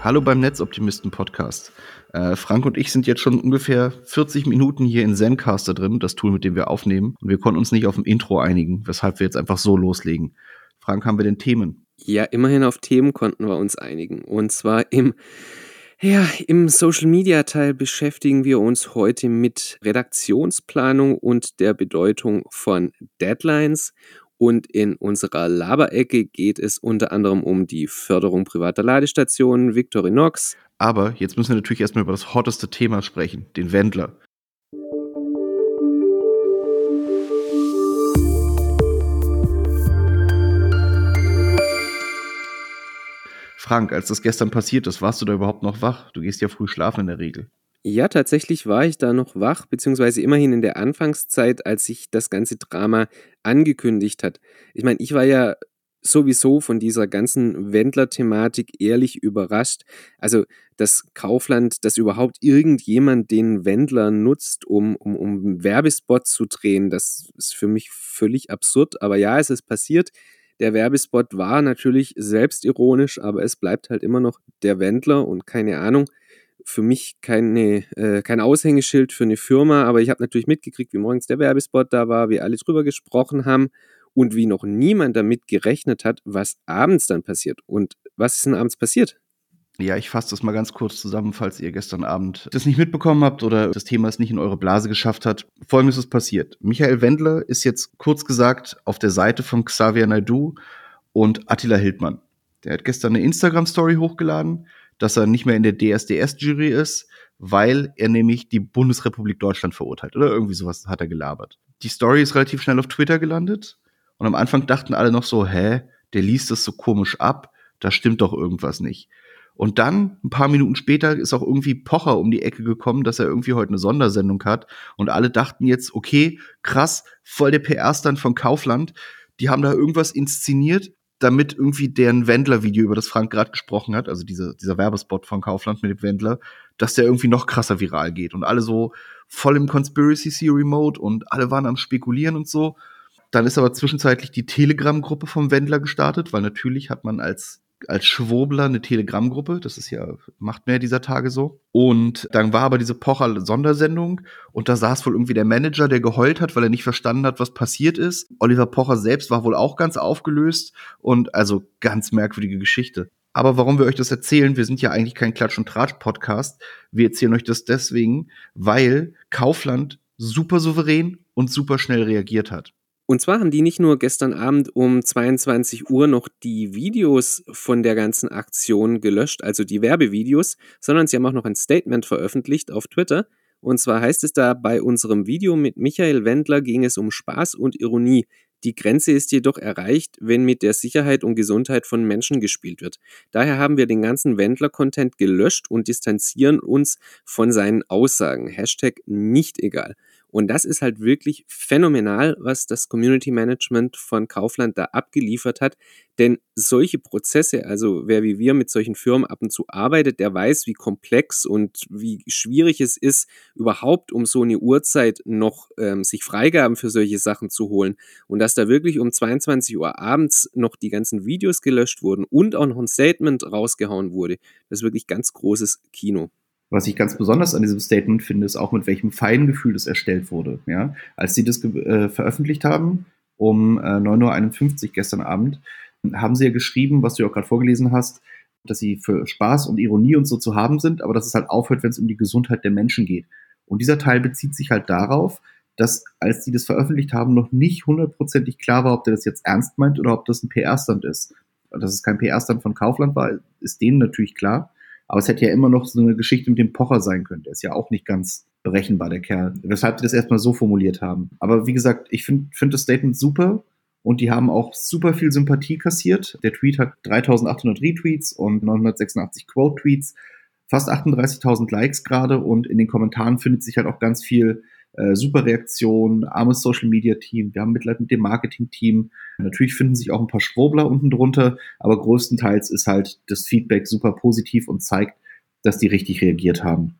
Hallo beim Netzoptimisten Podcast. Äh, Frank und ich sind jetzt schon ungefähr 40 Minuten hier in Zencaster drin, das Tool, mit dem wir aufnehmen. Und wir konnten uns nicht auf ein Intro einigen, weshalb wir jetzt einfach so loslegen. Frank, haben wir denn Themen? Ja, immerhin auf Themen konnten wir uns einigen. Und zwar im, ja, im Social Media Teil beschäftigen wir uns heute mit Redaktionsplanung und der Bedeutung von Deadlines. Und in unserer Laberecke geht es unter anderem um die Förderung privater Ladestationen, Victorinox. Aber jetzt müssen wir natürlich erstmal über das hotteste Thema sprechen, den Wendler. Frank, als das gestern passiert ist, warst du da überhaupt noch wach? Du gehst ja früh schlafen in der Regel. Ja, tatsächlich war ich da noch wach, beziehungsweise immerhin in der Anfangszeit, als sich das ganze Drama angekündigt hat. Ich meine, ich war ja sowieso von dieser ganzen Wendler-Thematik ehrlich überrascht. Also, dass Kaufland, dass überhaupt irgendjemand den Wendler nutzt, um, um, um Werbespot zu drehen, das ist für mich völlig absurd. Aber ja, es ist passiert. Der Werbespot war natürlich selbstironisch, aber es bleibt halt immer noch der Wendler und keine Ahnung für mich keine, äh, kein Aushängeschild für eine Firma, aber ich habe natürlich mitgekriegt, wie morgens der Werbespot da war, wie alle drüber gesprochen haben und wie noch niemand damit gerechnet hat, was abends dann passiert. Und was ist denn abends passiert? Ja, ich fasse das mal ganz kurz zusammen, falls ihr gestern Abend das nicht mitbekommen habt oder das Thema es nicht in eure Blase geschafft hat. Folgendes ist passiert. Michael Wendler ist jetzt kurz gesagt auf der Seite von Xavier Naidu und Attila Hildmann. Der hat gestern eine Instagram-Story hochgeladen, dass er nicht mehr in der DSDS-Jury ist, weil er nämlich die Bundesrepublik Deutschland verurteilt. Oder irgendwie sowas hat er gelabert. Die Story ist relativ schnell auf Twitter gelandet. Und am Anfang dachten alle noch so, hä, der liest das so komisch ab, da stimmt doch irgendwas nicht. Und dann, ein paar Minuten später, ist auch irgendwie Pocher um die Ecke gekommen, dass er irgendwie heute eine Sondersendung hat. Und alle dachten jetzt, okay, krass, voll der PR-Stand von Kaufland. Die haben da irgendwas inszeniert damit irgendwie deren Wendler-Video, über das Frank gerade gesprochen hat, also diese, dieser Werbespot von Kaufland mit dem Wendler, dass der irgendwie noch krasser viral geht und alle so voll im Conspiracy Theory Mode und alle waren am Spekulieren und so. Dann ist aber zwischenzeitlich die Telegram-Gruppe vom Wendler gestartet, weil natürlich hat man als als Schwurbler eine Telegram-Gruppe. Das ist ja, macht mehr dieser Tage so. Und dann war aber diese Pocher-Sondersendung und da saß wohl irgendwie der Manager, der geheult hat, weil er nicht verstanden hat, was passiert ist. Oliver Pocher selbst war wohl auch ganz aufgelöst und also ganz merkwürdige Geschichte. Aber warum wir euch das erzählen, wir sind ja eigentlich kein Klatsch- und Tratsch-Podcast. Wir erzählen euch das deswegen, weil Kaufland super souverän und super schnell reagiert hat. Und zwar haben die nicht nur gestern Abend um 22 Uhr noch die Videos von der ganzen Aktion gelöscht, also die Werbevideos, sondern sie haben auch noch ein Statement veröffentlicht auf Twitter. Und zwar heißt es da, bei unserem Video mit Michael Wendler ging es um Spaß und Ironie. Die Grenze ist jedoch erreicht, wenn mit der Sicherheit und Gesundheit von Menschen gespielt wird. Daher haben wir den ganzen Wendler-Content gelöscht und distanzieren uns von seinen Aussagen. Hashtag nicht egal. Und das ist halt wirklich phänomenal, was das Community Management von Kaufland da abgeliefert hat. Denn solche Prozesse, also wer wie wir mit solchen Firmen ab und zu arbeitet, der weiß, wie komplex und wie schwierig es ist, überhaupt um so eine Uhrzeit noch ähm, sich Freigaben für solche Sachen zu holen. Und dass da wirklich um 22 Uhr abends noch die ganzen Videos gelöscht wurden und auch noch ein Statement rausgehauen wurde, das ist wirklich ganz großes Kino. Was ich ganz besonders an diesem Statement finde, ist auch mit welchem feinen Gefühl das erstellt wurde. Ja? Als sie das äh, veröffentlicht haben, um äh, 9.51 Uhr gestern Abend, haben sie ja geschrieben, was du ja auch gerade vorgelesen hast, dass sie für Spaß und Ironie und so zu haben sind, aber dass es halt aufhört, wenn es um die Gesundheit der Menschen geht. Und dieser Teil bezieht sich halt darauf, dass als sie das veröffentlicht haben, noch nicht hundertprozentig klar war, ob der das jetzt ernst meint oder ob das ein PR-Stand ist. Dass es kein PR-Stand von Kaufland war, ist denen natürlich klar. Aber es hätte ja immer noch so eine Geschichte mit dem Pocher sein können. Der ist ja auch nicht ganz berechenbar, der Kerl. Weshalb die das erstmal so formuliert haben. Aber wie gesagt, ich finde find das Statement super und die haben auch super viel Sympathie kassiert. Der Tweet hat 3800 Retweets und 986 Quote-Tweets, fast 38.000 Likes gerade und in den Kommentaren findet sich halt auch ganz viel äh, super Reaktion, armes Social Media Team, wir haben Mitleid mit dem Marketing Team. Natürlich finden sich auch ein paar Schwurbler unten drunter, aber größtenteils ist halt das Feedback super positiv und zeigt, dass die richtig reagiert haben.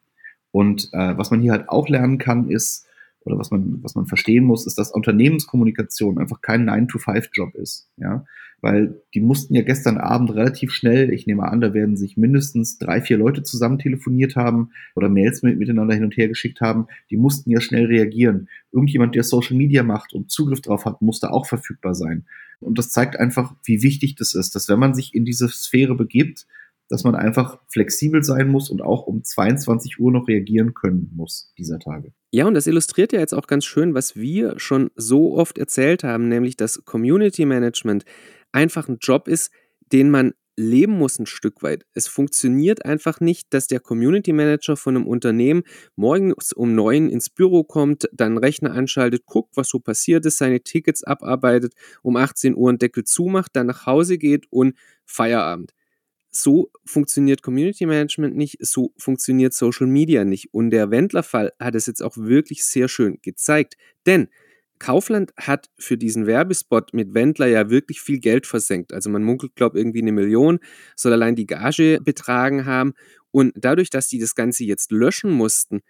Und äh, was man hier halt auch lernen kann, ist, oder was man, was man verstehen muss, ist, dass Unternehmenskommunikation einfach kein 9-to-5-Job ist. Ja? Weil die mussten ja gestern Abend relativ schnell, ich nehme an, da werden sich mindestens drei, vier Leute zusammen telefoniert haben oder Mails mit, miteinander hin und her geschickt haben. Die mussten ja schnell reagieren. Irgendjemand, der Social Media macht und Zugriff drauf hat, musste auch verfügbar sein. Und das zeigt einfach, wie wichtig das ist, dass wenn man sich in diese Sphäre begibt, dass man einfach flexibel sein muss und auch um 22 Uhr noch reagieren können muss dieser Tage. Ja, und das illustriert ja jetzt auch ganz schön, was wir schon so oft erzählt haben, nämlich dass Community Management einfach ein Job ist, den man leben muss ein Stück weit. Es funktioniert einfach nicht, dass der Community Manager von einem Unternehmen morgens um neun ins Büro kommt, dann Rechner anschaltet, guckt, was so passiert ist, seine Tickets abarbeitet, um 18 Uhr einen Deckel zumacht, dann nach Hause geht und Feierabend so funktioniert Community Management nicht, so funktioniert Social Media nicht. Und der Wendler-Fall hat es jetzt auch wirklich sehr schön gezeigt. Denn Kaufland hat für diesen Werbespot mit Wendler ja wirklich viel Geld versenkt. Also man munkelt, glaube ich, irgendwie eine Million, soll allein die Gage betragen haben. Und dadurch, dass die das Ganze jetzt löschen mussten,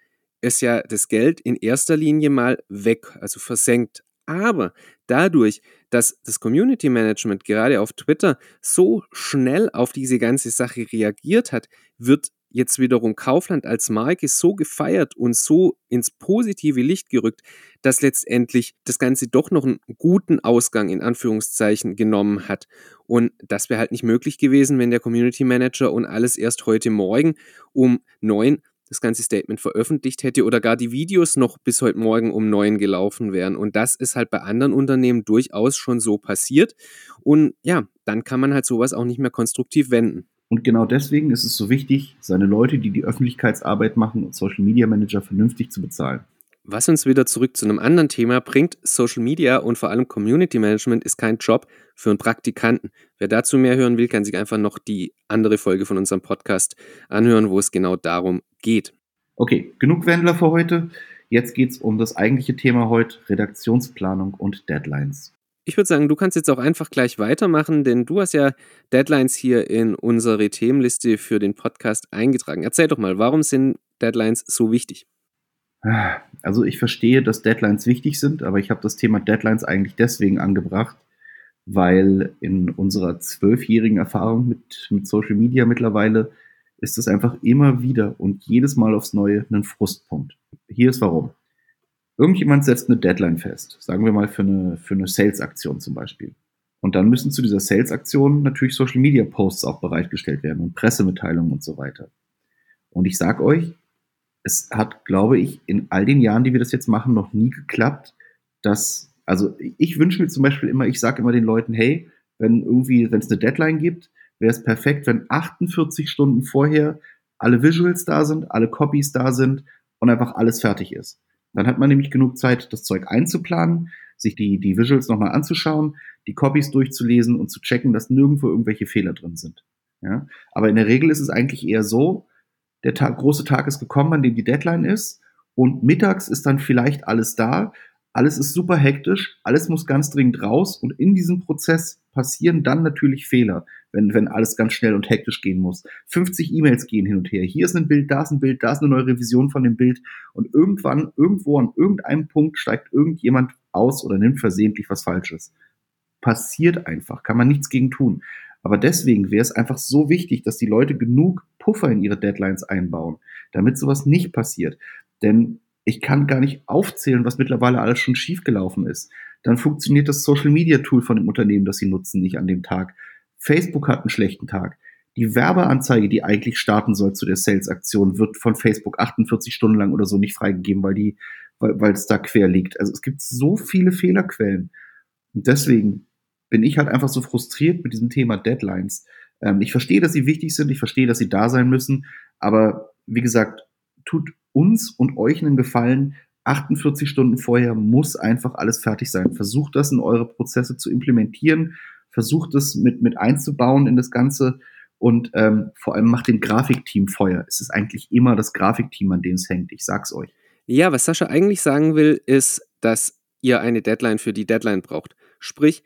ist ja das Geld in erster Linie mal weg, also versenkt. Aber dadurch, dass das Community Management gerade auf Twitter so schnell auf diese ganze Sache reagiert hat, wird jetzt wiederum Kaufland als Marke so gefeiert und so ins positive Licht gerückt, dass letztendlich das Ganze doch noch einen guten Ausgang in Anführungszeichen genommen hat. Und das wäre halt nicht möglich gewesen, wenn der Community Manager und alles erst heute Morgen um neun das ganze Statement veröffentlicht hätte oder gar die Videos noch bis heute Morgen um neun gelaufen wären. Und das ist halt bei anderen Unternehmen durchaus schon so passiert. Und ja, dann kann man halt sowas auch nicht mehr konstruktiv wenden. Und genau deswegen ist es so wichtig, seine Leute, die die Öffentlichkeitsarbeit machen und Social Media Manager vernünftig zu bezahlen. Was uns wieder zurück zu einem anderen Thema bringt, Social Media und vor allem Community Management ist kein Job für einen Praktikanten. Wer dazu mehr hören will, kann sich einfach noch die andere Folge von unserem Podcast anhören, wo es genau darum geht. Okay, genug Wendler für heute. Jetzt geht es um das eigentliche Thema heute, Redaktionsplanung und Deadlines. Ich würde sagen, du kannst jetzt auch einfach gleich weitermachen, denn du hast ja Deadlines hier in unsere Themenliste für den Podcast eingetragen. Erzähl doch mal, warum sind Deadlines so wichtig? Also ich verstehe, dass Deadlines wichtig sind, aber ich habe das Thema Deadlines eigentlich deswegen angebracht, weil in unserer zwölfjährigen Erfahrung mit, mit Social Media mittlerweile ist es einfach immer wieder und jedes Mal aufs Neue ein Frustpunkt. Hier ist warum. Irgendjemand setzt eine Deadline fest, sagen wir mal für eine, für eine Sales-Aktion zum Beispiel. Und dann müssen zu dieser Sales-Aktion natürlich Social-Media-Posts auch bereitgestellt werden und Pressemitteilungen und so weiter. Und ich sag euch, es hat, glaube ich, in all den Jahren, die wir das jetzt machen, noch nie geklappt, dass, also ich wünsche mir zum Beispiel immer, ich sage immer den Leuten, hey, wenn irgendwie, wenn es eine Deadline gibt, wäre es perfekt, wenn 48 Stunden vorher alle Visuals da sind, alle Copies da sind und einfach alles fertig ist. Dann hat man nämlich genug Zeit, das Zeug einzuplanen, sich die, die Visuals nochmal anzuschauen, die Copies durchzulesen und zu checken, dass nirgendwo irgendwelche Fehler drin sind. Ja? Aber in der Regel ist es eigentlich eher so, der Tag, große Tag ist gekommen, an dem die Deadline ist und mittags ist dann vielleicht alles da, alles ist super hektisch, alles muss ganz dringend raus und in diesem Prozess passieren dann natürlich Fehler, wenn, wenn alles ganz schnell und hektisch gehen muss. 50 E-Mails gehen hin und her. Hier ist ein Bild, da ist ein Bild, da ist eine neue Revision von dem Bild und irgendwann, irgendwo an irgendeinem Punkt steigt irgendjemand aus oder nimmt versehentlich was Falsches. Passiert einfach, kann man nichts gegen tun. Aber deswegen wäre es einfach so wichtig, dass die Leute genug Puffer in ihre Deadlines einbauen, damit sowas nicht passiert. Denn ich kann gar nicht aufzählen, was mittlerweile alles schon schiefgelaufen ist. Dann funktioniert das Social Media Tool von dem Unternehmen, das sie nutzen, nicht an dem Tag. Facebook hat einen schlechten Tag. Die Werbeanzeige, die eigentlich starten soll zu der Sales-Aktion, wird von Facebook 48 Stunden lang oder so nicht freigegeben, weil die, weil, weil es da quer liegt. Also es gibt so viele Fehlerquellen. Und deswegen bin ich halt einfach so frustriert mit diesem Thema Deadlines. Ähm, ich verstehe, dass sie wichtig sind, ich verstehe, dass sie da sein müssen, aber wie gesagt, tut uns und euch einen Gefallen. 48 Stunden vorher muss einfach alles fertig sein. Versucht das in eure Prozesse zu implementieren, versucht es mit, mit einzubauen in das Ganze und ähm, vor allem macht dem Grafikteam Feuer. Es ist eigentlich immer das Grafikteam, an dem es hängt. Ich sag's euch. Ja, was Sascha eigentlich sagen will, ist, dass ihr eine Deadline für die Deadline braucht. Sprich,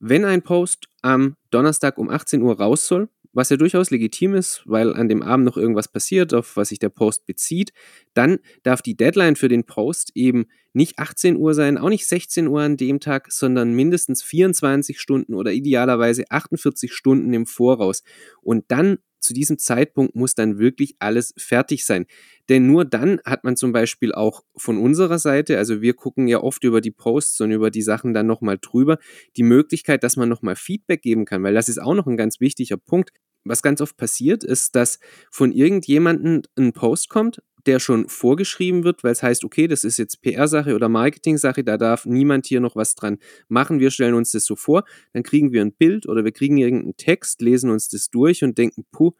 wenn ein Post am Donnerstag um 18 Uhr raus soll, was ja durchaus legitim ist, weil an dem Abend noch irgendwas passiert, auf was sich der Post bezieht, dann darf die Deadline für den Post eben nicht 18 Uhr sein, auch nicht 16 Uhr an dem Tag, sondern mindestens 24 Stunden oder idealerweise 48 Stunden im Voraus. Und dann zu diesem Zeitpunkt muss dann wirklich alles fertig sein. Denn nur dann hat man zum Beispiel auch von unserer Seite, also wir gucken ja oft über die Posts und über die Sachen dann nochmal drüber, die Möglichkeit, dass man nochmal Feedback geben kann, weil das ist auch noch ein ganz wichtiger Punkt. Was ganz oft passiert, ist, dass von irgendjemandem ein Post kommt, der schon vorgeschrieben wird, weil es heißt, okay, das ist jetzt PR-Sache oder Marketing-Sache, da darf niemand hier noch was dran machen. Wir stellen uns das so vor, dann kriegen wir ein Bild oder wir kriegen irgendeinen Text, lesen uns das durch und denken, puh,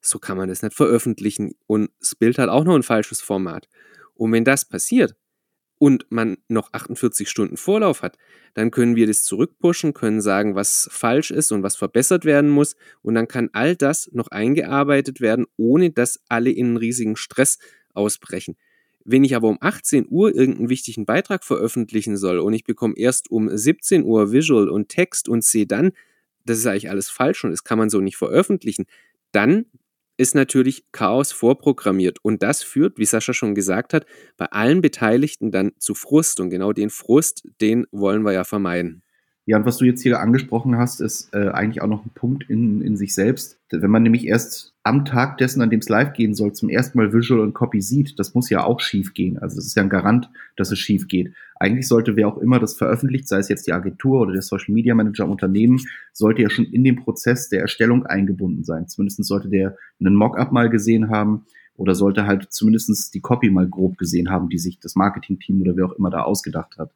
so kann man das nicht veröffentlichen. Und das Bild hat auch noch ein falsches Format. Und wenn das passiert und man noch 48 Stunden Vorlauf hat, dann können wir das zurückpushen, können sagen, was falsch ist und was verbessert werden muss. Und dann kann all das noch eingearbeitet werden, ohne dass alle in einen riesigen Stress ausbrechen. Wenn ich aber um 18 Uhr irgendeinen wichtigen Beitrag veröffentlichen soll und ich bekomme erst um 17 Uhr Visual und Text und sehe dann, das ist eigentlich alles falsch und das kann man so nicht veröffentlichen, dann ist natürlich Chaos vorprogrammiert und das führt, wie Sascha schon gesagt hat, bei allen Beteiligten dann zu Frust und genau den Frust, den wollen wir ja vermeiden. Ja, und was du jetzt hier angesprochen hast, ist äh, eigentlich auch noch ein Punkt in, in sich selbst. Wenn man nämlich erst am Tag dessen, an dem es live gehen soll, zum ersten Mal Visual und Copy sieht, das muss ja auch schief gehen. Also das ist ja ein Garant, dass es schief geht. Eigentlich sollte wer auch immer das veröffentlicht, sei es jetzt die Agentur oder der Social Media Manager im Unternehmen, sollte ja schon in dem Prozess der Erstellung eingebunden sein. Zumindest sollte der einen Mockup mal gesehen haben oder sollte halt zumindest die Copy mal grob gesehen haben, die sich das Marketing-Team oder wer auch immer da ausgedacht hat.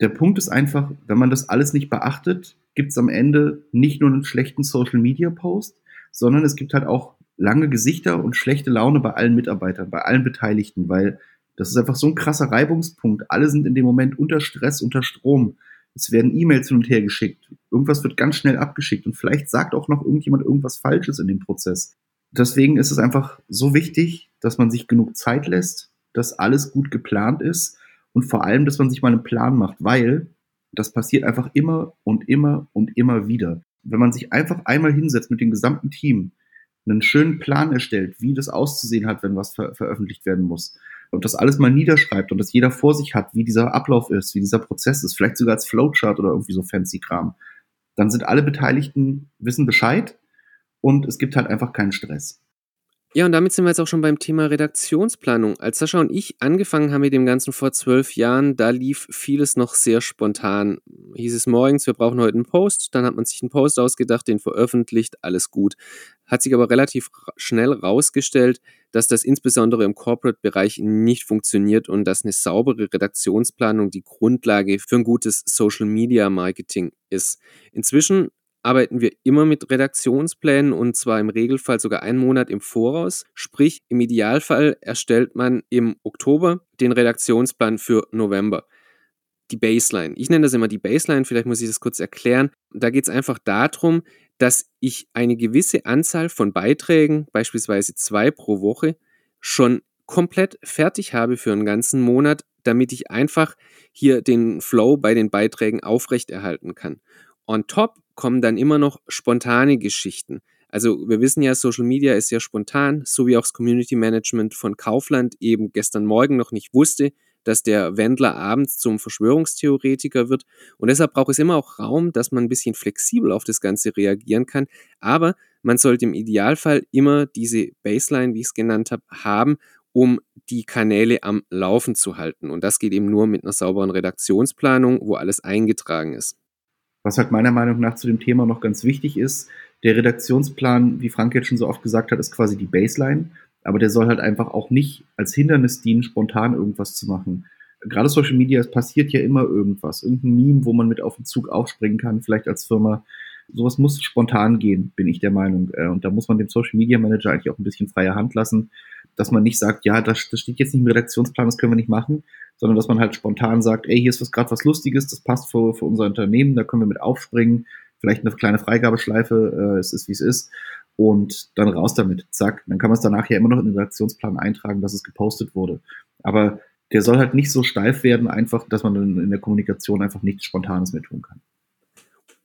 Der Punkt ist einfach, wenn man das alles nicht beachtet, gibt es am Ende nicht nur einen schlechten Social-Media-Post, sondern es gibt halt auch lange Gesichter und schlechte Laune bei allen Mitarbeitern, bei allen Beteiligten, weil das ist einfach so ein krasser Reibungspunkt. Alle sind in dem Moment unter Stress, unter Strom. Es werden E-Mails hin und her geschickt. Irgendwas wird ganz schnell abgeschickt und vielleicht sagt auch noch irgendjemand irgendwas Falsches in dem Prozess. Deswegen ist es einfach so wichtig, dass man sich genug Zeit lässt, dass alles gut geplant ist und vor allem, dass man sich mal einen Plan macht, weil das passiert einfach immer und immer und immer wieder. Wenn man sich einfach einmal hinsetzt mit dem gesamten Team, einen schönen Plan erstellt, wie das auszusehen hat, wenn was ver veröffentlicht werden muss, und das alles mal niederschreibt und dass jeder vor sich hat, wie dieser Ablauf ist, wie dieser Prozess ist, vielleicht sogar als Flowchart oder irgendwie so fancy Kram, dann sind alle Beteiligten wissen Bescheid und es gibt halt einfach keinen Stress. Ja, und damit sind wir jetzt auch schon beim Thema Redaktionsplanung. Als Sascha und ich angefangen haben mit dem Ganzen vor zwölf Jahren, da lief vieles noch sehr spontan. Hieß es morgens, wir brauchen heute einen Post, dann hat man sich einen Post ausgedacht, den veröffentlicht, alles gut. Hat sich aber relativ schnell rausgestellt, dass das insbesondere im Corporate-Bereich nicht funktioniert und dass eine saubere Redaktionsplanung die Grundlage für ein gutes Social-Media-Marketing ist. Inzwischen arbeiten wir immer mit Redaktionsplänen und zwar im Regelfall sogar einen Monat im Voraus. Sprich, im Idealfall erstellt man im Oktober den Redaktionsplan für November. Die Baseline. Ich nenne das immer die Baseline, vielleicht muss ich das kurz erklären. Da geht es einfach darum, dass ich eine gewisse Anzahl von Beiträgen, beispielsweise zwei pro Woche, schon komplett fertig habe für einen ganzen Monat, damit ich einfach hier den Flow bei den Beiträgen aufrechterhalten kann. On top kommen dann immer noch spontane Geschichten. Also wir wissen ja, Social Media ist ja spontan, so wie auch das Community Management von Kaufland eben gestern Morgen noch nicht wusste, dass der Wendler abends zum Verschwörungstheoretiker wird. Und deshalb braucht es immer auch Raum, dass man ein bisschen flexibel auf das Ganze reagieren kann. Aber man sollte im Idealfall immer diese Baseline, wie ich es genannt habe, haben, um die Kanäle am Laufen zu halten. Und das geht eben nur mit einer sauberen Redaktionsplanung, wo alles eingetragen ist. Was halt meiner Meinung nach zu dem Thema noch ganz wichtig ist, der Redaktionsplan, wie Frank jetzt schon so oft gesagt hat, ist quasi die Baseline, aber der soll halt einfach auch nicht als Hindernis dienen, spontan irgendwas zu machen. Gerade Social Media, es passiert ja immer irgendwas, irgendein Meme, wo man mit auf den Zug aufspringen kann, vielleicht als Firma. Sowas muss spontan gehen, bin ich der Meinung. Äh, und da muss man dem Social Media Manager eigentlich auch ein bisschen freie Hand lassen, dass man nicht sagt, ja, das, das steht jetzt nicht im Redaktionsplan, das können wir nicht machen, sondern dass man halt spontan sagt, ey, hier ist was gerade was Lustiges, das passt für, für unser Unternehmen, da können wir mit aufspringen, vielleicht eine kleine Freigabeschleife, äh, es ist wie es ist und dann raus damit, zack. Dann kann man es danach ja immer noch in den Redaktionsplan eintragen, dass es gepostet wurde. Aber der soll halt nicht so steif werden, einfach, dass man in der Kommunikation einfach nichts Spontanes mehr tun kann.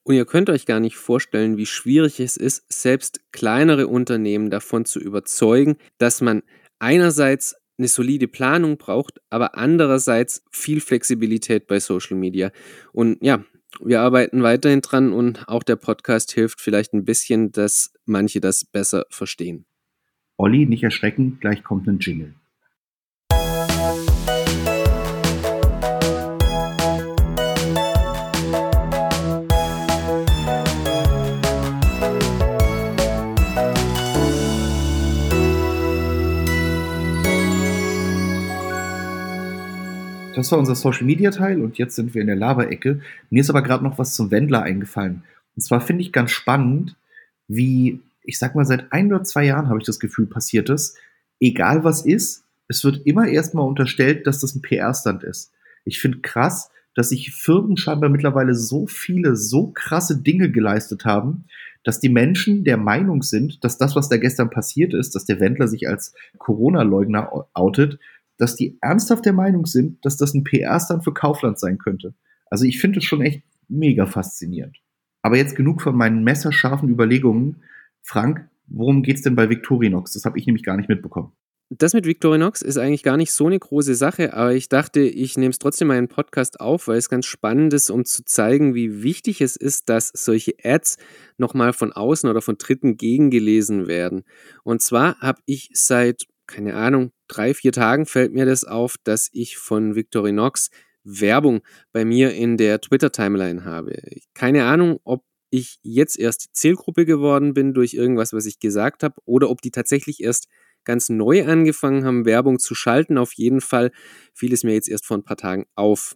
Und ihr könnt euch gar nicht vorstellen, wie schwierig es ist, selbst kleinere Unternehmen davon zu überzeugen, dass man einerseits eine solide Planung braucht, aber andererseits viel Flexibilität bei Social Media. Und ja, wir arbeiten weiterhin dran und auch der Podcast hilft vielleicht ein bisschen, dass manche das besser verstehen. Olli, nicht erschrecken, gleich kommt ein Jingle. Das war unser Social Media Teil und jetzt sind wir in der Laberecke. Mir ist aber gerade noch was zum Wendler eingefallen. Und zwar finde ich ganz spannend, wie, ich sag mal, seit ein oder zwei Jahren habe ich das Gefühl, passiert es. Egal was ist, es wird immer erstmal unterstellt, dass das ein PR-Stand ist. Ich finde krass, dass sich Firmen scheinbar mittlerweile so viele, so krasse Dinge geleistet haben, dass die Menschen der Meinung sind, dass das, was da gestern passiert ist, dass der Wendler sich als Corona-Leugner outet, dass die ernsthaft der Meinung sind, dass das ein PR-Stand für Kaufland sein könnte. Also ich finde es schon echt mega faszinierend. Aber jetzt genug von meinen messerscharfen Überlegungen. Frank, worum geht es denn bei Victorinox? Das habe ich nämlich gar nicht mitbekommen. Das mit Victorinox ist eigentlich gar nicht so eine große Sache, aber ich dachte, ich nehme es trotzdem mal in Podcast auf, weil es ganz spannend ist, um zu zeigen, wie wichtig es ist, dass solche Ads nochmal von außen oder von Dritten gegengelesen werden. Und zwar habe ich seit keine Ahnung, drei, vier Tagen fällt mir das auf, dass ich von Victorinox Werbung bei mir in der Twitter-Timeline habe. Keine Ahnung, ob ich jetzt erst Zielgruppe geworden bin durch irgendwas, was ich gesagt habe, oder ob die tatsächlich erst ganz neu angefangen haben, Werbung zu schalten. Auf jeden Fall fiel es mir jetzt erst vor ein paar Tagen auf.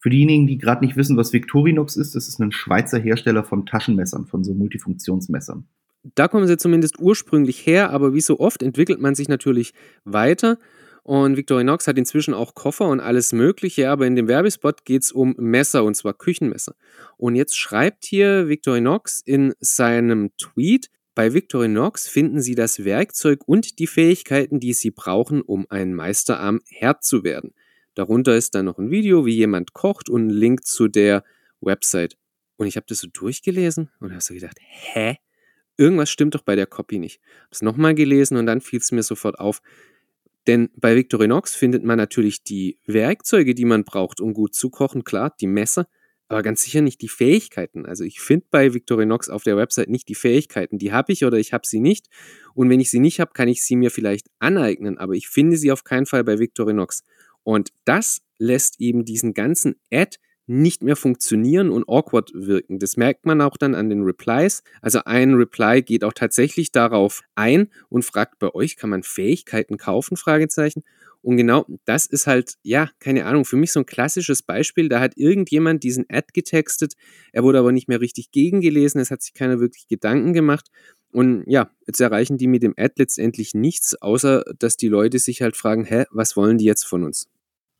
Für diejenigen, die gerade nicht wissen, was Victorinox ist, das ist ein Schweizer Hersteller von Taschenmessern, von so Multifunktionsmessern da kommen sie zumindest ursprünglich her, aber wie so oft entwickelt man sich natürlich weiter. Und Victorinox hat inzwischen auch Koffer und alles Mögliche, aber in dem Werbespot geht es um Messer und zwar Küchenmesser. Und jetzt schreibt hier Victorinox in seinem Tweet, bei Victorinox finden Sie das Werkzeug und die Fähigkeiten, die Sie brauchen, um ein Meister am Herd zu werden. Darunter ist dann noch ein Video, wie jemand kocht und ein Link zu der Website. Und ich habe das so durchgelesen und habe so gedacht, hä? Irgendwas stimmt doch bei der Copy nicht. Habe es nochmal gelesen und dann fiel es mir sofort auf. Denn bei Victorinox findet man natürlich die Werkzeuge, die man braucht, um gut zu kochen, klar, die Messer, aber ganz sicher nicht die Fähigkeiten. Also ich finde bei Victorinox auf der Website nicht die Fähigkeiten. Die habe ich oder ich habe sie nicht. Und wenn ich sie nicht habe, kann ich sie mir vielleicht aneignen, aber ich finde sie auf keinen Fall bei Victorinox. Und das lässt eben diesen ganzen Ad nicht mehr funktionieren und awkward wirken. Das merkt man auch dann an den Replies. Also ein Reply geht auch tatsächlich darauf ein und fragt bei euch, kann man Fähigkeiten kaufen? Fragezeichen. Und genau das ist halt, ja, keine Ahnung, für mich so ein klassisches Beispiel. Da hat irgendjemand diesen Ad getextet, er wurde aber nicht mehr richtig gegengelesen, es hat sich keiner wirklich Gedanken gemacht. Und ja, jetzt erreichen die mit dem Ad letztendlich nichts, außer dass die Leute sich halt fragen, hä, was wollen die jetzt von uns?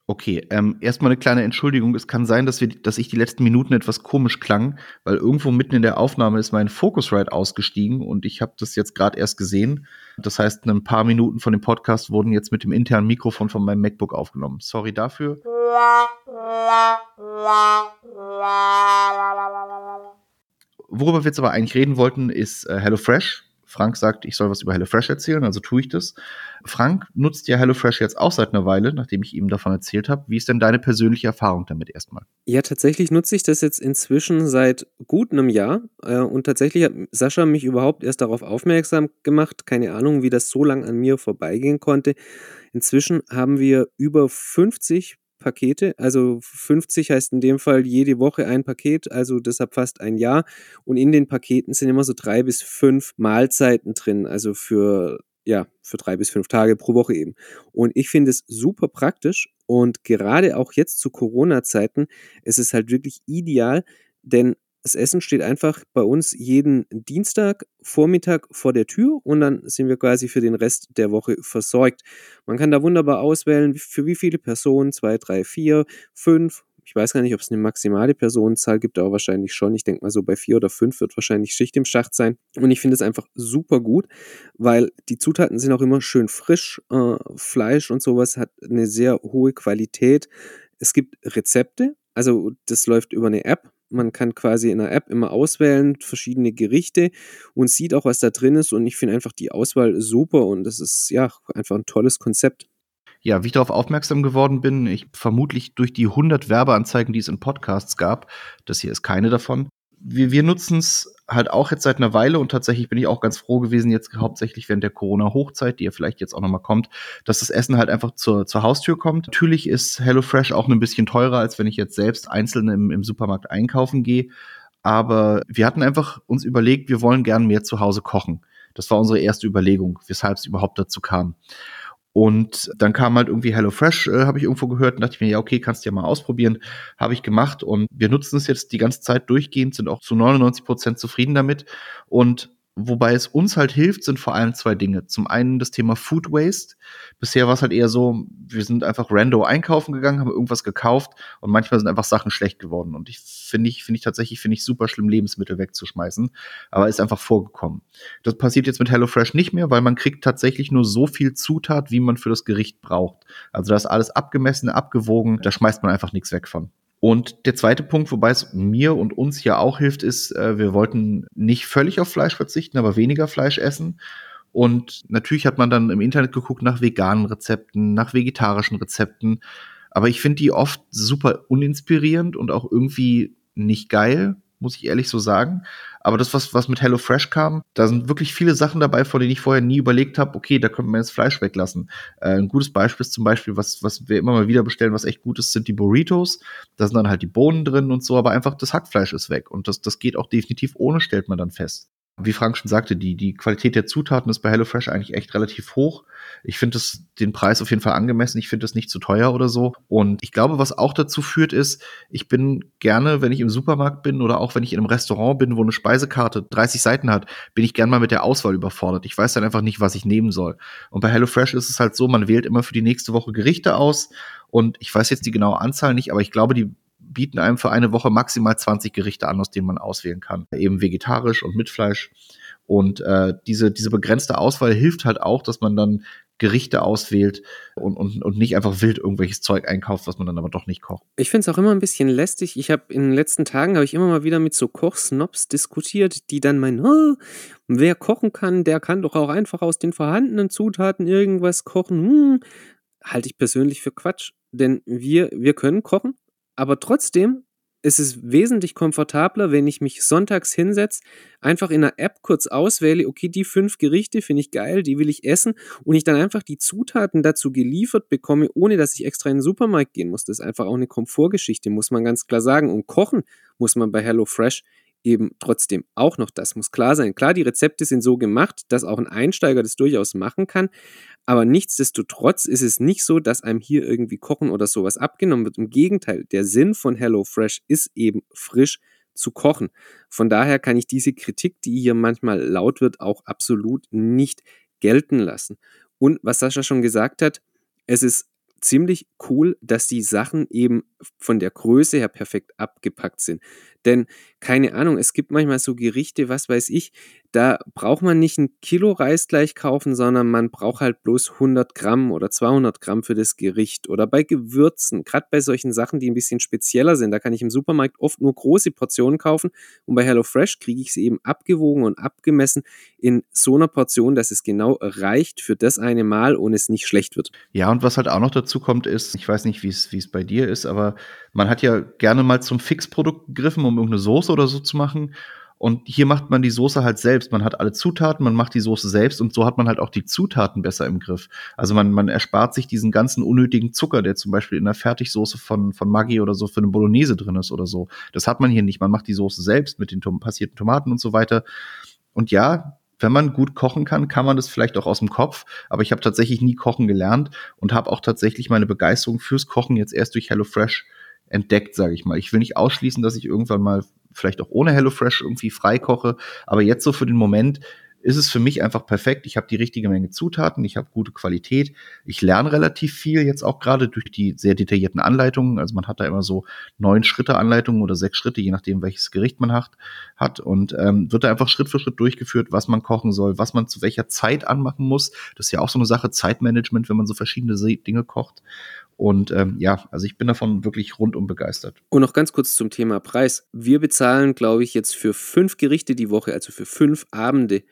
Okay, ähm, erstmal eine kleine Entschuldigung. Es kann sein, dass, wir, dass ich die letzten Minuten etwas komisch klang, weil irgendwo mitten in der Aufnahme ist mein Focusrite ausgestiegen und ich habe das jetzt gerade erst gesehen. Das heißt, ein paar Minuten von dem Podcast wurden jetzt mit dem internen Mikrofon von meinem MacBook aufgenommen. Sorry dafür. Worüber wir jetzt aber eigentlich reden wollten, ist äh, HelloFresh. Frank sagt, ich soll was über HelloFresh erzählen, also tue ich das. Frank nutzt ja HelloFresh jetzt auch seit einer Weile, nachdem ich ihm davon erzählt habe. Wie ist denn deine persönliche Erfahrung damit erstmal? Ja, tatsächlich nutze ich das jetzt inzwischen seit gut einem Jahr. Äh, und tatsächlich hat Sascha mich überhaupt erst darauf aufmerksam gemacht. Keine Ahnung, wie das so lang an mir vorbeigehen konnte. Inzwischen haben wir über 50 Pakete. Also 50 heißt in dem Fall jede Woche ein Paket, also deshalb fast ein Jahr. Und in den Paketen sind immer so drei bis fünf Mahlzeiten drin, also für ja, für drei bis fünf Tage pro Woche eben. Und ich finde es super praktisch und gerade auch jetzt zu Corona-Zeiten ist es halt wirklich ideal, denn das Essen steht einfach bei uns jeden Dienstag Vormittag vor der Tür und dann sind wir quasi für den Rest der Woche versorgt. Man kann da wunderbar auswählen, für wie viele Personen, zwei, drei, vier, fünf. Ich weiß gar nicht, ob es eine maximale Personenzahl gibt, aber wahrscheinlich schon. Ich denke mal so bei vier oder fünf wird wahrscheinlich Schicht im Schacht sein. Und ich finde es einfach super gut, weil die Zutaten sind auch immer schön frisch. Äh, Fleisch und sowas hat eine sehr hohe Qualität. Es gibt Rezepte, Also das läuft über eine App. Man kann quasi in der App immer auswählen, verschiedene Gerichte und sieht auch, was da drin ist. Und ich finde einfach die Auswahl super und das ist ja einfach ein tolles Konzept. Ja, wie ich darauf aufmerksam geworden bin, ich vermutlich durch die 100 Werbeanzeigen, die es in Podcasts gab, das hier ist keine davon. Wir, wir nutzen es halt auch jetzt seit einer Weile und tatsächlich bin ich auch ganz froh gewesen, jetzt hauptsächlich während der Corona-Hochzeit, die ja vielleicht jetzt auch nochmal kommt, dass das Essen halt einfach zur, zur Haustür kommt. Natürlich ist HelloFresh auch ein bisschen teurer, als wenn ich jetzt selbst einzeln im, im Supermarkt einkaufen gehe. Aber wir hatten einfach uns überlegt, wir wollen gern mehr zu Hause kochen. Das war unsere erste Überlegung, weshalb es überhaupt dazu kam. Und dann kam halt irgendwie HelloFresh, äh, habe ich irgendwo gehört und dachte ich mir, ja, okay, kannst du ja mal ausprobieren. Habe ich gemacht und wir nutzen es jetzt die ganze Zeit durchgehend, sind auch zu 99 Prozent zufrieden damit. Und Wobei es uns halt hilft, sind vor allem zwei Dinge. Zum einen das Thema Food Waste. Bisher war es halt eher so, wir sind einfach rando einkaufen gegangen, haben irgendwas gekauft und manchmal sind einfach Sachen schlecht geworden. Und ich finde ich, finde ich tatsächlich, finde ich super schlimm, Lebensmittel wegzuschmeißen. Aber ist einfach vorgekommen. Das passiert jetzt mit HelloFresh nicht mehr, weil man kriegt tatsächlich nur so viel Zutat, wie man für das Gericht braucht. Also da ist alles abgemessen, abgewogen, da schmeißt man einfach nichts weg von. Und der zweite Punkt, wobei es mir und uns ja auch hilft, ist, äh, wir wollten nicht völlig auf Fleisch verzichten, aber weniger Fleisch essen. Und natürlich hat man dann im Internet geguckt nach veganen Rezepten, nach vegetarischen Rezepten. Aber ich finde die oft super uninspirierend und auch irgendwie nicht geil muss ich ehrlich so sagen. Aber das, was, was mit HelloFresh kam, da sind wirklich viele Sachen dabei, von denen ich vorher nie überlegt habe, okay, da könnte man jetzt Fleisch weglassen. Äh, ein gutes Beispiel ist zum Beispiel, was, was wir immer mal wieder bestellen, was echt gut ist, sind die Burritos. Da sind dann halt die Bohnen drin und so, aber einfach das Hackfleisch ist weg. Und das, das geht auch definitiv ohne, stellt man dann fest wie Frank schon sagte, die, die Qualität der Zutaten ist bei HelloFresh eigentlich echt relativ hoch. Ich finde den Preis auf jeden Fall angemessen. Ich finde das nicht zu teuer oder so. Und ich glaube, was auch dazu führt, ist, ich bin gerne, wenn ich im Supermarkt bin oder auch wenn ich in einem Restaurant bin, wo eine Speisekarte 30 Seiten hat, bin ich gern mal mit der Auswahl überfordert. Ich weiß dann einfach nicht, was ich nehmen soll. Und bei HelloFresh ist es halt so, man wählt immer für die nächste Woche Gerichte aus. Und ich weiß jetzt die genaue Anzahl nicht, aber ich glaube, die bieten einem für eine Woche maximal 20 Gerichte an, aus denen man auswählen kann. Eben vegetarisch und mit Fleisch. Und äh, diese, diese begrenzte Auswahl hilft halt auch, dass man dann Gerichte auswählt und, und, und nicht einfach wild irgendwelches Zeug einkauft, was man dann aber doch nicht kocht. Ich finde es auch immer ein bisschen lästig. Ich habe in den letzten Tagen habe ich immer mal wieder mit so Kochsnobs diskutiert, die dann meinen, oh, wer kochen kann, der kann doch auch einfach aus den vorhandenen Zutaten irgendwas kochen. Hm, halte ich persönlich für Quatsch, denn wir wir können kochen, aber trotzdem ist es wesentlich komfortabler, wenn ich mich sonntags hinsetze, einfach in einer App kurz auswähle, okay, die fünf Gerichte finde ich geil, die will ich essen und ich dann einfach die Zutaten dazu geliefert bekomme, ohne dass ich extra in den Supermarkt gehen muss. Das ist einfach auch eine Komfortgeschichte, muss man ganz klar sagen. Und kochen muss man bei HelloFresh eben trotzdem auch noch, das muss klar sein. Klar, die Rezepte sind so gemacht, dass auch ein Einsteiger das durchaus machen kann, aber nichtsdestotrotz ist es nicht so, dass einem hier irgendwie Kochen oder sowas abgenommen wird. Im Gegenteil, der Sinn von HelloFresh ist eben frisch zu kochen. Von daher kann ich diese Kritik, die hier manchmal laut wird, auch absolut nicht gelten lassen. Und was Sascha schon gesagt hat, es ist ziemlich cool, dass die Sachen eben von der Größe her perfekt abgepackt sind. Denn keine Ahnung, es gibt manchmal so Gerichte, was weiß ich, da braucht man nicht ein Kilo Reis gleich kaufen, sondern man braucht halt bloß 100 Gramm oder 200 Gramm für das Gericht. Oder bei Gewürzen, gerade bei solchen Sachen, die ein bisschen spezieller sind, da kann ich im Supermarkt oft nur große Portionen kaufen und bei HelloFresh kriege ich sie eben abgewogen und abgemessen in so einer Portion, dass es genau reicht für das eine Mal und es nicht schlecht wird. Ja, und was halt auch noch dazu kommt, ist, ich weiß nicht, wie es bei dir ist, aber man hat ja gerne mal zum Fixprodukt gegriffen, um irgendeine Soße oder so zu machen. Und hier macht man die Soße halt selbst. Man hat alle Zutaten, man macht die Soße selbst und so hat man halt auch die Zutaten besser im Griff. Also man, man erspart sich diesen ganzen unnötigen Zucker, der zum Beispiel in der Fertigsoße von, von Maggi oder so für eine Bolognese drin ist oder so. Das hat man hier nicht. Man macht die Soße selbst mit den tom passierten Tomaten und so weiter. Und ja, wenn man gut kochen kann, kann man das vielleicht auch aus dem Kopf. Aber ich habe tatsächlich nie kochen gelernt und habe auch tatsächlich meine Begeisterung fürs Kochen jetzt erst durch HelloFresh entdeckt, sage ich mal. Ich will nicht ausschließen, dass ich irgendwann mal vielleicht auch ohne HelloFresh irgendwie frei koche, aber jetzt so für den Moment ist es für mich einfach perfekt. Ich habe die richtige Menge Zutaten, ich habe gute Qualität, ich lerne relativ viel jetzt auch gerade durch die sehr detaillierten Anleitungen. Also man hat da immer so neun Schritte Anleitungen oder sechs Schritte, je nachdem welches Gericht man hat, hat und ähm, wird da einfach Schritt für Schritt durchgeführt, was man kochen soll, was man zu welcher Zeit anmachen muss. Das ist ja auch so eine Sache Zeitmanagement, wenn man so verschiedene Dinge kocht. Und ähm, ja, also ich bin davon wirklich rundum begeistert. Und noch ganz kurz zum Thema Preis. Wir bezahlen, glaube ich, jetzt für fünf Gerichte die Woche, also für fünf Abende,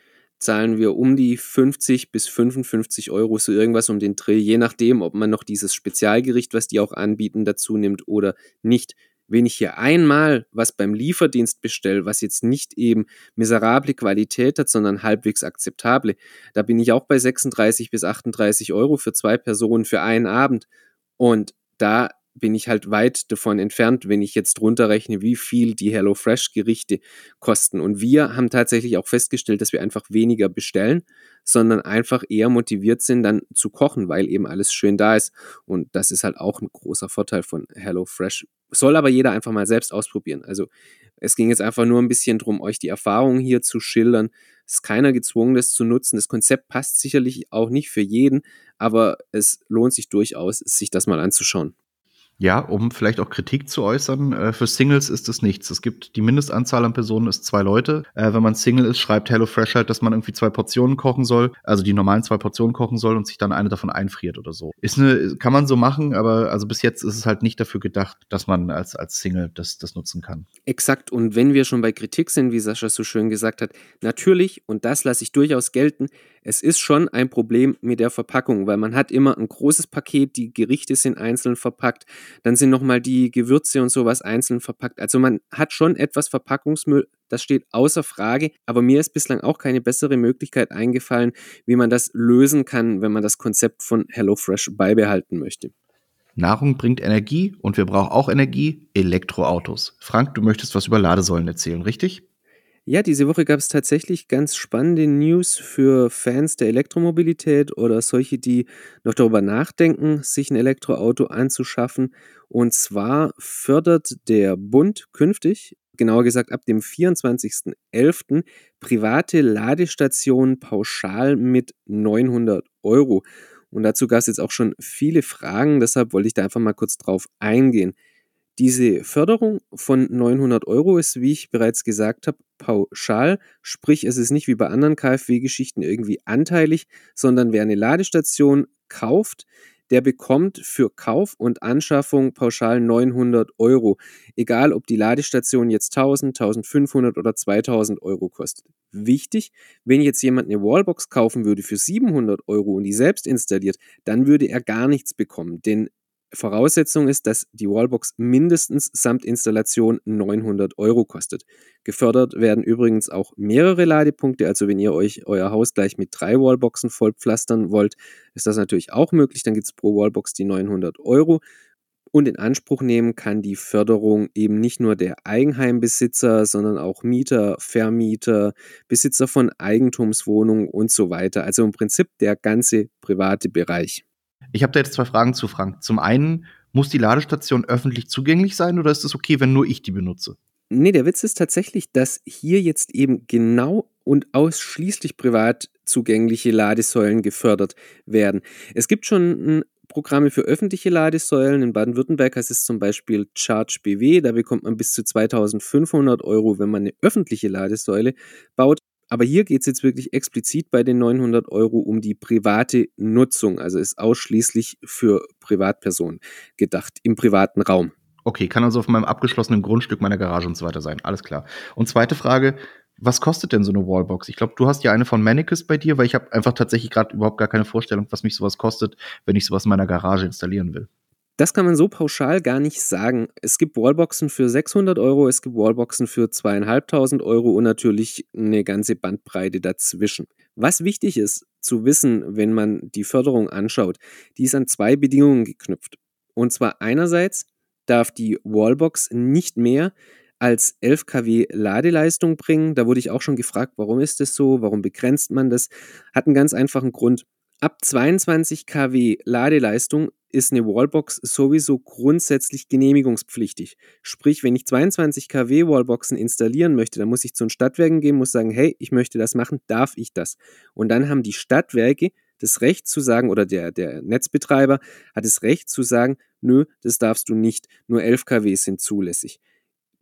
zahlen wir um die 50 bis 55 Euro, so irgendwas um den Dreh, je nachdem, ob man noch dieses Spezialgericht, was die auch anbieten, dazu nimmt oder nicht. Wenn ich hier einmal was beim Lieferdienst bestelle, was jetzt nicht eben miserable Qualität hat, sondern halbwegs akzeptable, da bin ich auch bei 36 bis 38 Euro für zwei Personen für einen Abend. Und da bin ich halt weit davon entfernt, wenn ich jetzt runterrechne, wie viel die HelloFresh-Gerichte kosten. Und wir haben tatsächlich auch festgestellt, dass wir einfach weniger bestellen, sondern einfach eher motiviert sind, dann zu kochen, weil eben alles schön da ist. Und das ist halt auch ein großer Vorteil von HelloFresh. Soll aber jeder einfach mal selbst ausprobieren. Also es ging jetzt einfach nur ein bisschen darum, euch die Erfahrungen hier zu schildern. Es ist keiner gezwungen, das zu nutzen. Das Konzept passt sicherlich auch nicht für jeden, aber es lohnt sich durchaus, sich das mal anzuschauen. Ja, um vielleicht auch Kritik zu äußern, äh, für Singles ist es nichts. Es gibt die Mindestanzahl an Personen ist zwei Leute. Äh, wenn man Single ist, schreibt HelloFresh halt, dass man irgendwie zwei Portionen kochen soll, also die normalen zwei Portionen kochen soll und sich dann eine davon einfriert oder so. Ist eine, kann man so machen, aber also bis jetzt ist es halt nicht dafür gedacht, dass man als, als Single das, das nutzen kann. Exakt. Und wenn wir schon bei Kritik sind, wie Sascha so schön gesagt hat, natürlich, und das lasse ich durchaus gelten, es ist schon ein Problem mit der Verpackung, weil man hat immer ein großes Paket, die Gerichte sind einzeln verpackt, dann sind nochmal die Gewürze und sowas einzeln verpackt. Also man hat schon etwas Verpackungsmüll, das steht außer Frage, aber mir ist bislang auch keine bessere Möglichkeit eingefallen, wie man das lösen kann, wenn man das Konzept von HelloFresh beibehalten möchte. Nahrung bringt Energie und wir brauchen auch Energie, Elektroautos. Frank, du möchtest was über Ladesäulen erzählen, richtig? Ja, diese Woche gab es tatsächlich ganz spannende News für Fans der Elektromobilität oder solche, die noch darüber nachdenken, sich ein Elektroauto anzuschaffen. Und zwar fördert der Bund künftig, genauer gesagt ab dem 24.11., private Ladestationen pauschal mit 900 Euro. Und dazu gab es jetzt auch schon viele Fragen, deshalb wollte ich da einfach mal kurz drauf eingehen. Diese Förderung von 900 Euro ist, wie ich bereits gesagt habe, pauschal, sprich es ist nicht wie bei anderen KfW-Geschichten irgendwie anteilig, sondern wer eine Ladestation kauft, der bekommt für Kauf und Anschaffung pauschal 900 Euro, egal ob die Ladestation jetzt 1000, 1500 oder 2000 Euro kostet. Wichtig, wenn jetzt jemand eine Wallbox kaufen würde für 700 Euro und die selbst installiert, dann würde er gar nichts bekommen, denn Voraussetzung ist, dass die Wallbox mindestens samt Installation 900 Euro kostet. Gefördert werden übrigens auch mehrere Ladepunkte, also wenn ihr euch euer Haus gleich mit drei Wallboxen vollpflastern wollt, ist das natürlich auch möglich. Dann gibt es pro Wallbox die 900 Euro. Und in Anspruch nehmen kann die Förderung eben nicht nur der Eigenheimbesitzer, sondern auch Mieter, Vermieter, Besitzer von Eigentumswohnungen und so weiter. Also im Prinzip der ganze private Bereich. Ich habe da jetzt zwei Fragen zu Frank. Zum einen, muss die Ladestation öffentlich zugänglich sein oder ist es okay, wenn nur ich die benutze? Nee, der Witz ist tatsächlich, dass hier jetzt eben genau und ausschließlich privat zugängliche Ladesäulen gefördert werden. Es gibt schon Programme für öffentliche Ladesäulen. In Baden-Württemberg heißt es zum Beispiel Charge BW. Da bekommt man bis zu 2500 Euro, wenn man eine öffentliche Ladesäule baut. Aber hier geht es jetzt wirklich explizit bei den 900 Euro um die private Nutzung. Also ist ausschließlich für Privatpersonen gedacht, im privaten Raum. Okay, kann also auf meinem abgeschlossenen Grundstück meiner Garage und so weiter sein. Alles klar. Und zweite Frage, was kostet denn so eine Wallbox? Ich glaube, du hast ja eine von Manicus bei dir, weil ich habe einfach tatsächlich gerade überhaupt gar keine Vorstellung, was mich sowas kostet, wenn ich sowas in meiner Garage installieren will. Das kann man so pauschal gar nicht sagen. Es gibt Wallboxen für 600 Euro, es gibt Wallboxen für zweieinhalbtausend Euro und natürlich eine ganze Bandbreite dazwischen. Was wichtig ist zu wissen, wenn man die Förderung anschaut, die ist an zwei Bedingungen geknüpft. Und zwar einerseits darf die Wallbox nicht mehr als 11 kW Ladeleistung bringen. Da wurde ich auch schon gefragt, warum ist das so? Warum begrenzt man das? Hat einen ganz einfachen Grund. Ab 22 kW Ladeleistung ist eine Wallbox sowieso grundsätzlich genehmigungspflichtig. Sprich, wenn ich 22 kW Wallboxen installieren möchte, dann muss ich zu den Stadtwerken gehen, muss sagen, hey, ich möchte das machen, darf ich das? Und dann haben die Stadtwerke das Recht zu sagen, oder der, der Netzbetreiber hat das Recht zu sagen, nö, das darfst du nicht, nur 11 kW sind zulässig.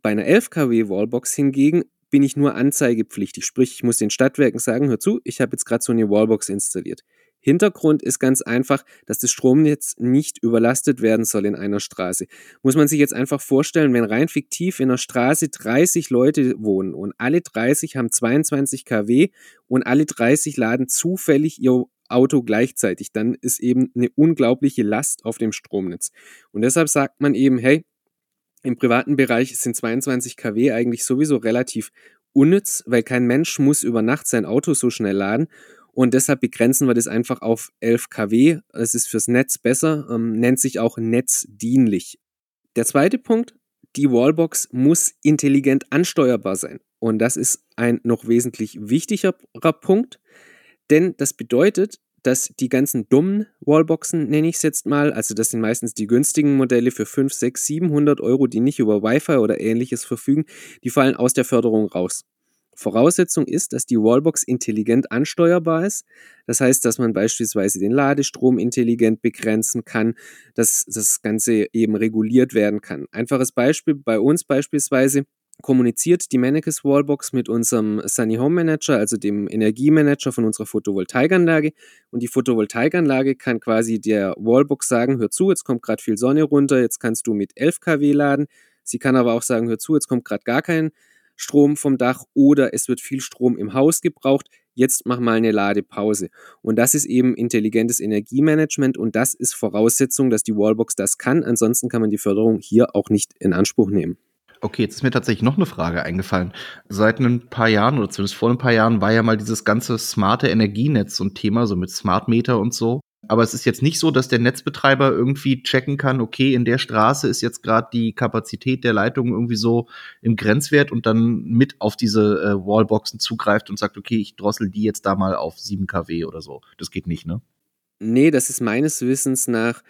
Bei einer 11 kW Wallbox hingegen bin ich nur anzeigepflichtig, sprich, ich muss den Stadtwerken sagen, hör zu, ich habe jetzt gerade so eine Wallbox installiert. Hintergrund ist ganz einfach, dass das Stromnetz nicht überlastet werden soll in einer Straße. Muss man sich jetzt einfach vorstellen, wenn rein fiktiv in einer Straße 30 Leute wohnen und alle 30 haben 22 kW und alle 30 laden zufällig ihr Auto gleichzeitig, dann ist eben eine unglaubliche Last auf dem Stromnetz. Und deshalb sagt man eben, hey, im privaten Bereich sind 22 kW eigentlich sowieso relativ unnütz, weil kein Mensch muss über Nacht sein Auto so schnell laden. Und deshalb begrenzen wir das einfach auf 11 kW. Es ist fürs Netz besser, ähm, nennt sich auch netzdienlich. Der zweite Punkt, die Wallbox muss intelligent ansteuerbar sein. Und das ist ein noch wesentlich wichtigerer Punkt, denn das bedeutet, dass die ganzen dummen Wallboxen, nenne ich es jetzt mal, also das sind meistens die günstigen Modelle für 5, 6, 700 Euro, die nicht über Wi-Fi oder ähnliches verfügen, die fallen aus der Förderung raus. Voraussetzung ist, dass die Wallbox intelligent ansteuerbar ist. Das heißt, dass man beispielsweise den Ladestrom intelligent begrenzen kann, dass das Ganze eben reguliert werden kann. Einfaches Beispiel bei uns beispielsweise kommuniziert die Mannekes Wallbox mit unserem Sunny Home Manager, also dem Energiemanager von unserer Photovoltaikanlage. Und die Photovoltaikanlage kann quasi der Wallbox sagen, hör zu, jetzt kommt gerade viel Sonne runter, jetzt kannst du mit 11 kW laden. Sie kann aber auch sagen, hör zu, jetzt kommt gerade gar kein Strom vom Dach oder es wird viel Strom im Haus gebraucht. Jetzt mach mal eine Ladepause. Und das ist eben intelligentes Energiemanagement und das ist Voraussetzung, dass die Wallbox das kann. Ansonsten kann man die Förderung hier auch nicht in Anspruch nehmen. Okay, jetzt ist mir tatsächlich noch eine Frage eingefallen. Seit ein paar Jahren oder zumindest vor ein paar Jahren war ja mal dieses ganze smarte Energienetz so ein Thema, so mit Smart Meter und so. Aber es ist jetzt nicht so, dass der Netzbetreiber irgendwie checken kann, okay, in der Straße ist jetzt gerade die Kapazität der Leitung irgendwie so im Grenzwert und dann mit auf diese äh, Wallboxen zugreift und sagt, okay, ich drossel die jetzt da mal auf 7 kW oder so. Das geht nicht, ne? Nee, das ist meines Wissens nach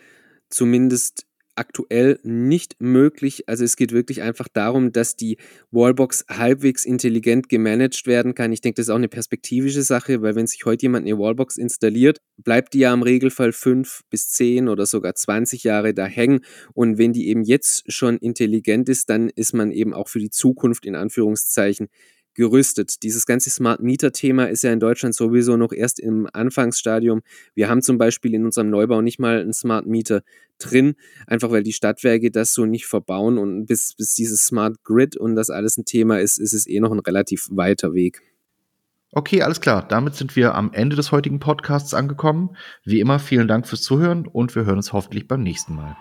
zumindest aktuell nicht möglich. Also es geht wirklich einfach darum, dass die Wallbox halbwegs intelligent gemanagt werden kann. Ich denke, das ist auch eine perspektivische Sache, weil wenn sich heute jemand eine Wallbox installiert, bleibt die ja im Regelfall fünf bis zehn oder sogar 20 Jahre da hängen. Und wenn die eben jetzt schon intelligent ist, dann ist man eben auch für die Zukunft in Anführungszeichen gerüstet. Dieses ganze Smart Meter-Thema ist ja in Deutschland sowieso noch erst im Anfangsstadium. Wir haben zum Beispiel in unserem Neubau nicht mal einen Smart Meter drin, einfach weil die Stadtwerke das so nicht verbauen und bis, bis dieses Smart Grid und das alles ein Thema ist, ist es eh noch ein relativ weiter Weg. Okay, alles klar. Damit sind wir am Ende des heutigen Podcasts angekommen. Wie immer, vielen Dank fürs Zuhören und wir hören uns hoffentlich beim nächsten Mal.